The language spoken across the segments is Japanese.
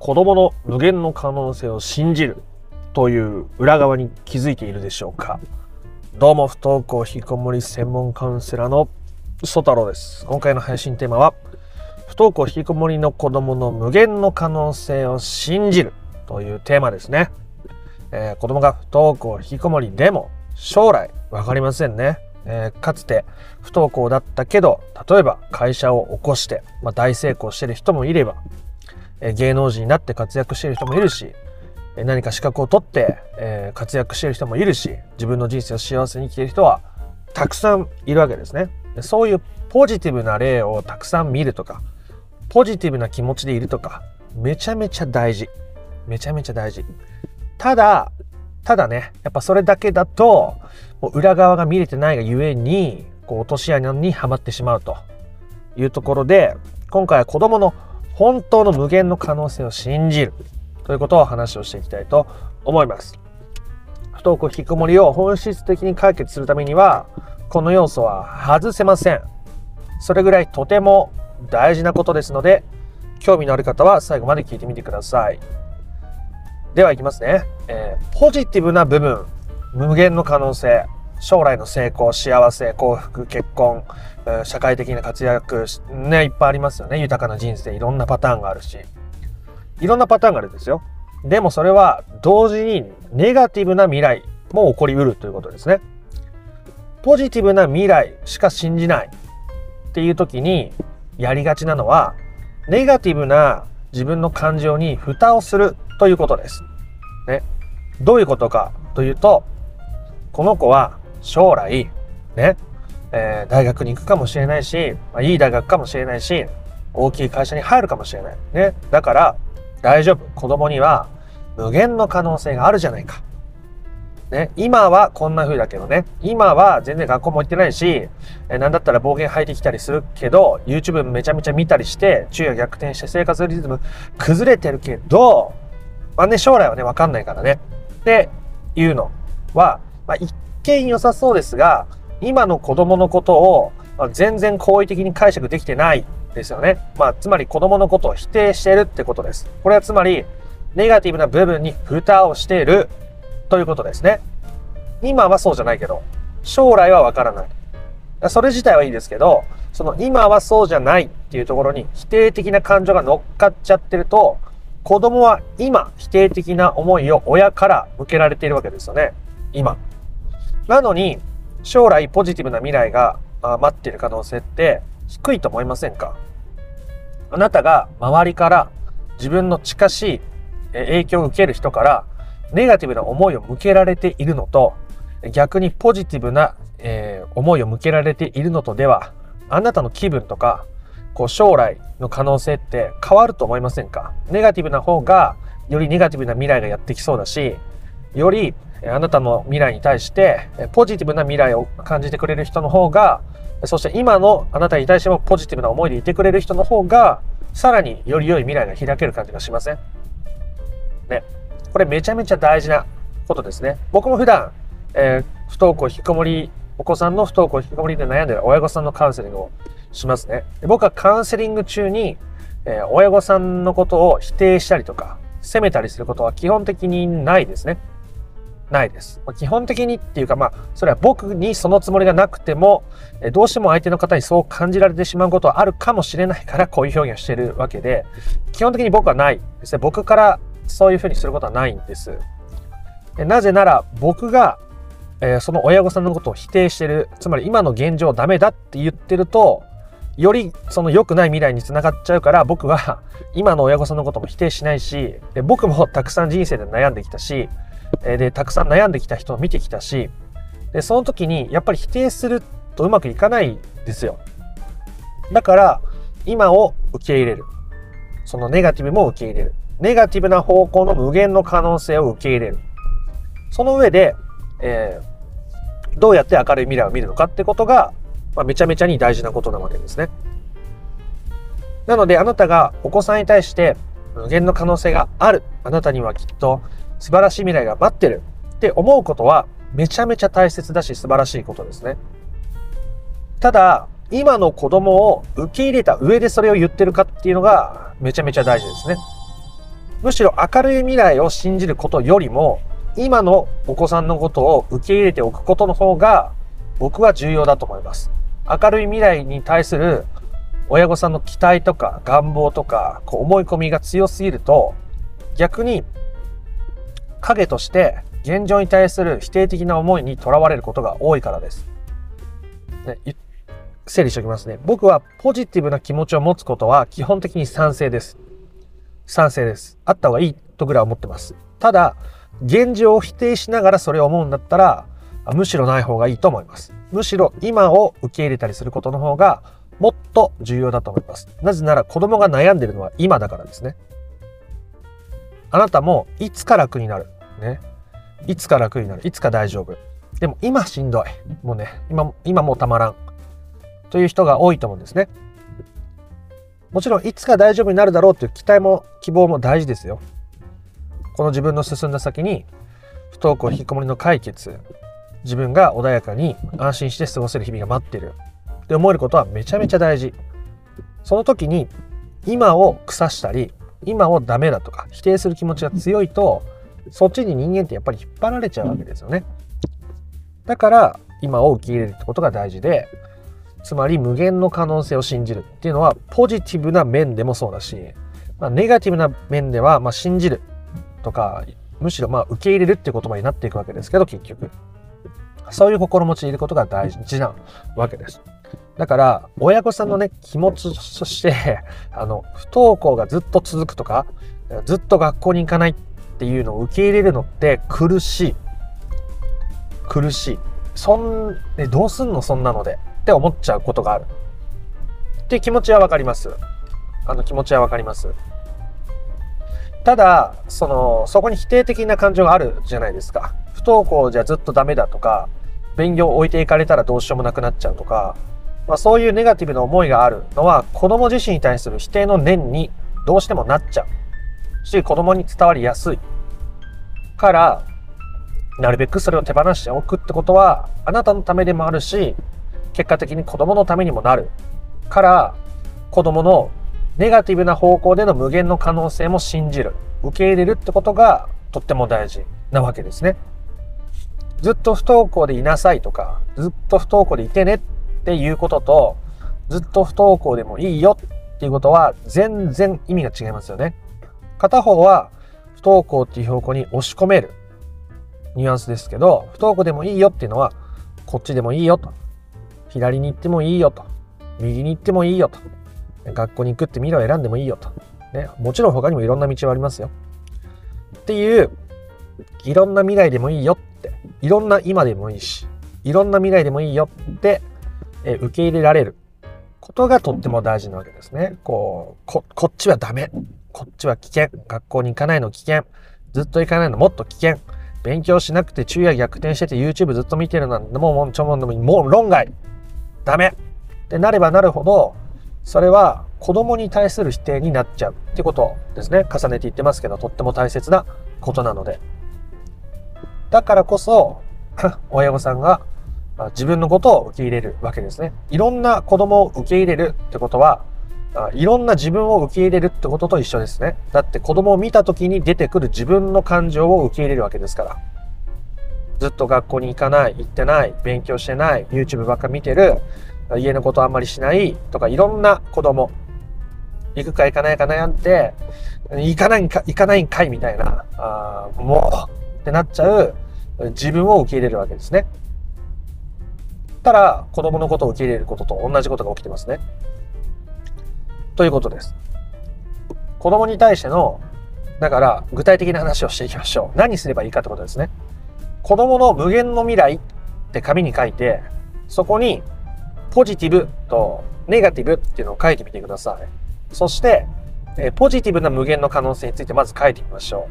子供の無限の可能性を信じるという裏側に気づいているでしょうか。どうも不登校引きこもり専門カウンセラーの曽太郎です。今回の配信テーマは不登校引きこもりの子供の無限の可能性を信じるというテーマですね、えー、子供が不登校引きこもりでも将来分かりませんね。えー、かつて不登校だったけど例えば会社を起こして、まあ、大成功してる人もいれば、芸能人になって活躍している人もいるし、何か資格を取って、活躍している人もいるし自分の人生を幸せに生きている人はたくさんいるわけですね。そういうポジティブな例をたくさん見るとかポジティブな気持ちでいるとかめちゃめちゃ大事めちゃめちゃ大事ただただねやっぱそれだけだと裏側が見れてないがゆえにこう落とし穴にはまってしまうというところで今回は子どもの本当の無限の可能性を信じるということを話をしていきたいと思います。不登校引きこもりを本質的に解決するためにはこの要素は外せません。それぐらいとても大事なことですので興味のある方は最後まで聞いてみてください。ではいきますね。えー、ポジティブな部分無限の可能性将来の成功幸せ幸福結婚社会的な活躍ねいっぱいありますよね。豊かな人生。いろんなパターンがあるし。いろんなパターンがあるんですよ。でもそれは同時にネガティブな未来も起こりうるということですね。ポジティブな未来しか信じない。っていう時にやりがちなのはネガティブな自分の感情に蓋をするということです。ね、どういうことかというとこの子は将来、ね、えー、大学に行くかもしれないし、まあ、いい大学かもしれないし、大きい会社に入るかもしれない。ね。だから、大丈夫。子供には無限の可能性があるじゃないか。ね。今はこんな風だけどね。今は全然学校も行ってないし、えー、なんだったら暴言吐いてきたりするけど、YouTube めちゃめちゃ見たりして、昼夜逆転して生活リズム崩れてるけど、まあね、将来はね、わかんないからね。っていうのは、まあ、一見良さそうですが、今の子供のことを全然好意的に解釈できてないですよね。まあ、つまり子供のことを否定してるってことです。これはつまり、ネガティブな部分に蓋をしているということですね。今はそうじゃないけど、将来はわからない。それ自体はいいですけど、その今はそうじゃないっていうところに否定的な感情が乗っかっちゃってると、子供は今否定的な思いを親から向けられているわけですよね。今。なのに、将来ポジティブな未来が待っている可能性って低いと思いませんか？あなたが周りから自分の近しい影響を受ける人からネガティブな思いを向けられているのと逆にポジティブな、え、思いを向けられているのとではあなたの気分とかこう将来の可能性って変わると思いませんか？ネガティブな方がよりネガティブな未来がやってきそうだしよりあなたの未来に対してポジティブな未来を感じてくれる人の方がそして今のあなたに対してもポジティブな思いでいてくれる人の方がさらにより良い未来が開ける感じがしません？ね。これめちゃめちゃ大事なことですね。僕も普段、えー、不登校引きこもり、お子さんの不登校引きこもりで悩んでる親御さんのカウンセリングをしますね。僕はカウンセリング中に、えー、親御さんのことを否定したりとか、責めたりすることは基本的にないですね。ないです。基本的にっていうか、まあ、それは僕にそのつもりがなくても、どうしても相手の方にそう感じられてしまうことはあるかもしれないから、こういう表現をしてるわけで、基本的に僕はないですね。僕からそういうふうにすることはないんです。なぜなら、僕が、え、その親御さんのことを否定してる、つまり今の現状ダメだって言ってると、よりその良くない未来につながっちゃうから僕は今の親御さんのことも否定しないし僕もたくさん人生で悩んできたしでたくさん悩んできた人を見てきたしでその時にやっぱり否定するとうまくいかないですよ。だから今を受け入れる。そのネガティブも受け入れる。ネガティブな方向の無限の可能性を受け入れる。その上で、えー、どうやって明るい未来を見るのかってことが、まあ、めちゃめちゃに大事なことなわけですね。なのであなたがお子さんに対して無限の可能性がある。あなたにはきっと素晴らしい未来が待ってるって思うことはめちゃめちゃ大切だし素晴らしいことですね。ただ、今の子供を受け入れた上でそれを言ってるかっていうのがめちゃめちゃ大事ですね。むしろ明るい未来を信じることよりも今のお子さんのことを受け入れておくことの方が僕は重要だと思います。明るい未来に対する親御さんの期待とか願望とかこう思い込みが強すぎると逆に影として現状に対する否定的な思いにとらわれることが多いからです。ね、整理しておきますね。僕はポジティブな気持ちを持つことは基本的に賛成です。賛成です。あった方がいいとぐらい思ってます。ただ、現状を否定しながらそれを思うんだったら、むしろない方がいいと思います。むしろ今を受け入れたりすることの方がもっと重要だと思います。なぜなら子供が悩んでるのは今だからですね。あなたもいつか楽になる。ね。いつか楽になる。いつか大丈夫。でも今しんどい。もうね、今、今もうたまらん。という人が多いと思うんですね。もちろんいつか大丈夫になるだろうという期待も希望も大事ですよ。この自分の進んだ先に不登校引きこもりの解決自分が穏やかに安心して過ごせる日々が待ってるって思えることはめちゃめちゃ大事。その時に今を腐したり今をダメだとか否定する気持ちが強いとそっちに人間ってやっぱり引っ張られちゃうわけですよね。だから今を受け入れるってことが大事でつまり無限の可能性を信じるっていうのはポジティブな面でもそうだし、まあ、ネガティブな面ではま信じるとかむしろま受け入れるっていう言葉になっていくわけですけど結局そういう心持ちでいることが大事なわけです。だから、親御さんのね、気持ちとして、あの、不登校がずっと続くとか、ずっと学校に行かないっていうのを受け入れるのって苦しい。苦しい。そん、ね、どうすんの？そんなので。って思っちゃうことがある。っていう気持ちはわかります。あの気持ちはわかります。ただ、その、そこに否定的な感情があるじゃないですか。不登校じゃずっとダメだとか、勉強置いていかれたらどうしようもなくなっちゃうとか、まあ、そういうネガティブな思いがあるのは子供自身に対する否定の念にどうしてもなっちゃう。し子供に伝わりやすい。からなるべくそれを手放しておくってことはあなたのためでもあるし結果的に子供のためにもなる。から子供のネガティブな方向での無限の可能性も信じる。受け入れるってことがとっても大事なわけですね。ずっと不登校でいなさいとかずっと不登校でいてねっっていうことと、ずっと不登校でもいいよっていうことは全然意味が違いますよね。片方は不登校っていう標高に押し込めるニュアンスですけど、不登校でもいいよっていうのは、こっちでもいいよと。左に行ってもいいよと。右に行ってもいいよと。学校に行くって未来を選んでもいいよと。ね、もちろん他にもいろんな道はありますよ。っていう、いろんな未来でもいいよって、いろんな今でもいいし、いろんな未来でもいいよってえ受け入れられることがとっても大事なわけですね。こう、こ、こっちはダメ。こっちは危険。学校に行かないの危険。ずっと行かないのもっと危険。勉強しなくて昼夜逆転してて YouTube ずっと見てるなんてもうもうちょもんでももう論外。ダメ。ってなればなるほど、それは子供に対する否定になっちゃうってことですね。重ねて言ってますけど、とっても大切なことなので。だからこそ、親御さんが自分のことを受け入れるわけですね。いろんな子供を受け入れるってことは、いろんな自分を受け入れるってことと一緒ですね。だって子供を見た時に出てくる自分の感情を受け入れるわけですから。ずっと学校に行かない、行ってない、勉強してない、YouTube ばっか見てる、家のことあんまりしないとかいろんな子供。行くか行かないか悩んで、行かないんか、行かないんかいみたいな、あもうってなっちゃう自分を受け入れるわけですね。たら子供のことを受け入れることと同じことが起きてますね。ということです。子供に対しての、だから具体的な話をしていきましょう。何すればいいかってことですね。子供の無限の未来って紙に書いて、そこにポジティブとネガティブっていうのを書いてみてください。そして、えポジティブな無限の可能性についてまず書いてみましょ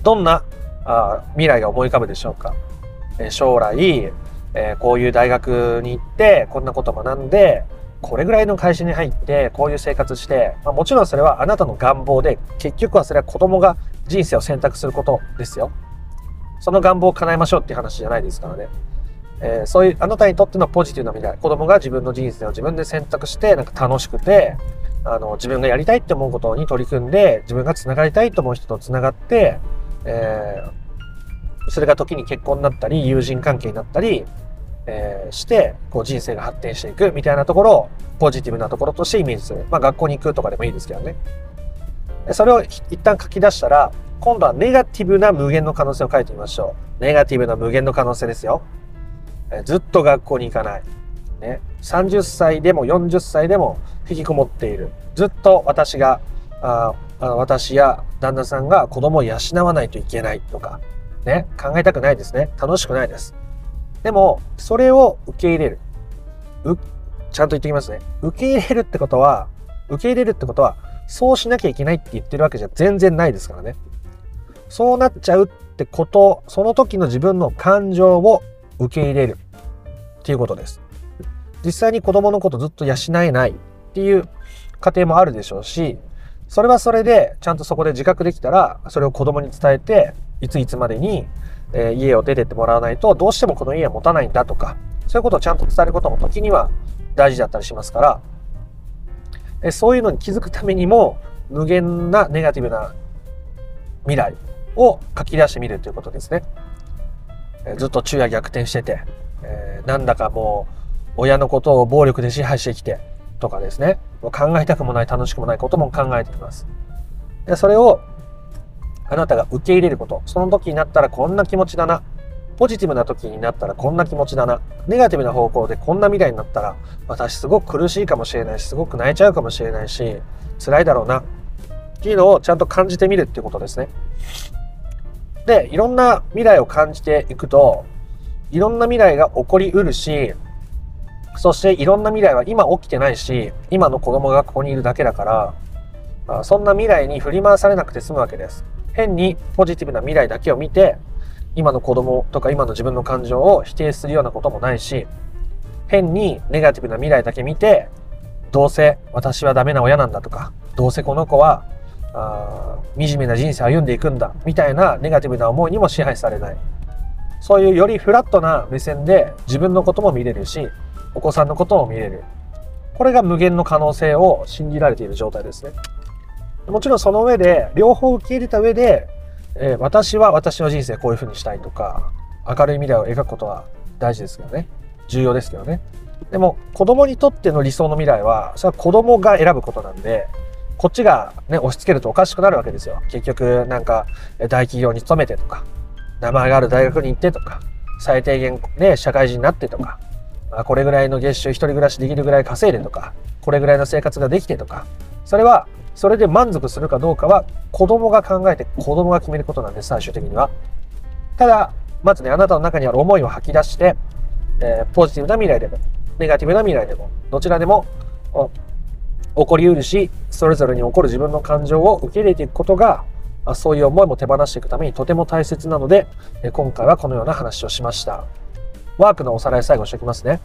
う。どんなあ未来が思い浮かぶでしょうか。え将来、えー、こういう大学に行ってこんなこと学んでこれぐらいの会社に入ってこういう生活して、まあ、もちろんそれはあなたの願望で結局はそれは子供が人生を選択することですよ。その願望を叶えましょうっていう話じゃないですからね。えー、そういうあなたにとってのポジティブな未来子供が自分の人生を自分で選択してなんか楽しくてあの自分がやりたいって思うことに取り組んで自分がつながりたいと思う人とつながって、えー、それが時に結婚になったり友人関係になったり、えー、してこう人生が発展していくみたいなところをポジティブなところとしてイメージする、まあ、学校に行くとかでもいいですけどね。それを一旦書き出したら今度はネガティブな無限の可能性を書いてみましょう。ネガティブな無限の可能性ですよ、えー、ずっと学校に行かない。ね、30歳でも40歳でも引きこもっている。ずっと私があ私や旦那さんが子供を養わないといけないとか、ね、考えたくないですね。楽しくないです。でもそれを受け入れる。うちゃんと言ってきますね。受け入れるってことは受け入れるってことはそうしなきゃいけないって言ってるわけじゃ全然ないですからね。そうなっちゃうってことその時の自分の感情を受け入れるっていうことです。実際に子供のことずっと養えないっていう家庭もあるでしょうし、それはそれでちゃんとそこで自覚できたら、それを子供に伝えて、いついつまでに、え、家を出てってもらわないと、どうしてもこの家は持たないんだとか、そういうことをちゃんと伝えることも時には大事だったりしますから、えそういうのに気づくためにも、無限なネガティブな未来を書き出してみるということですね。えずっと昼夜逆転してて、えー、なんだかもう親のことを暴力で支配してきてとかですね考えたくもない楽しくもないことも考えてきますでそれをあなたが受け入れること。その時になったらこんな気持ちだな。ポジティブな時になったらこんな気持ちだな。ネガティブな方向でこんな未来になったら私すごく苦しいかもしれないしすごく泣いちゃうかもしれないし辛いだろうな。っていうのをちゃんと感じてみるっていうことですね。でいろんな未来を感じていくといろんな未来が起こりうるしそしていろんな未来は今起きてないし、今の子供がここにいるだけだから、そんな未来に振り回されなくて済むわけです。変にポジティブな未来だけを見て、今の子供とか今の自分の感情を否定するようなこともないし、変にネガティブな未来だけ見て、どうせ私はダメな親なんだとか、どうせこの子はあ惨めな人生を歩んでいくんだみたいなネガティブな思いにも支配されない。そういうよりフラットな目線で自分のことも見れるし、お子さんのことを見れる。これが無限の可能性を信じられている状態ですね。もちろんその上で、両方受け入れた上で、えー、私は私の人生こういうふうにしたいとか、明るい未来を描くことは大事ですけどね。重要ですけどね。でも、子供にとっての理想の未来は、それは子供が選ぶことなんで、こっちがね、押し付けるとおかしくなるわけですよ。結局、なんか、大企業に勤めてとか、名前がある大学に行ってとか、最低限ね、社会人になってとか、あこれぐらいの月収一人暮らしできるぐらい稼いでとかこれぐらいの生活ができてとかそれはそれで満足するかどうかは子供が考えて子供が決めることなんです最終的にはただまずねあなたの中にある思いを吐き出して、えー、ポジティブな未来でもネガティブな未来でもどちらでも起こりうるしそれぞれに起こる自分の感情を受け入れていくことがそういう思いも手放していくためにとても大切なので今回はこのような話をしました。ワークのおさらい最後しておきますね。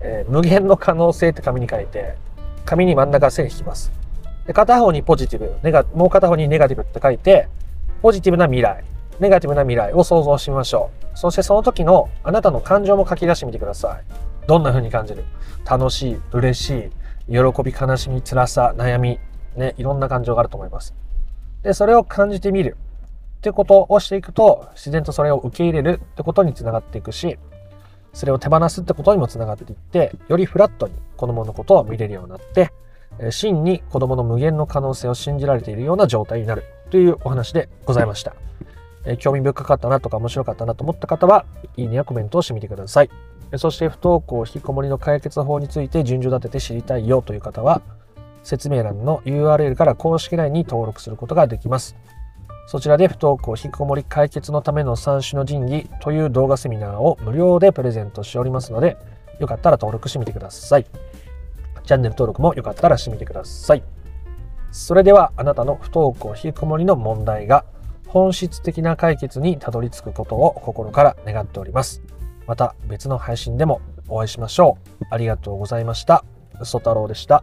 えー、無限の可能性って紙に書いて、紙に真ん中線引きます。で片方にポジティブ、ネガもう片方にネガティブって書いて、ポジティブな未来、ネガティブな未来を想像しましょう。そしてその時のあなたの感情も書き出してみてください。どんな風に感じる？楽しい、嬉しい、喜び、悲しみ、辛さ、悩み、ね、いろんな感情があると思います。で、それを感じてみるってことをしていくと、自然とそれを受け入れるってことにつながっていくし、それを手放すってことにもつながっていって、よりフラットに子供のことを見れるようになって、真に子供の無限の可能性を信じられているような状態になるというお話でございました。え興味深かったなとか面白かったなと思った方は、いいねやコメントをしてみてください。そして不登校引きこもりの解決法について順序立てて知りたいよという方は、説明欄の URL から公式 LINE に登録することができます。そちらで不登校引きこもり解決のための三種の神器という動画セミナーを無料でプレゼントしておりますので、よかったら登録してみてください。チャンネル登録もよかったらしてみてください。それではあなたの不登校引きこもりの問題が本質的な解決にたどり着くことを心から願っております。また別の配信でもお会いしましょう。ありがとうございました。嘘太郎でした。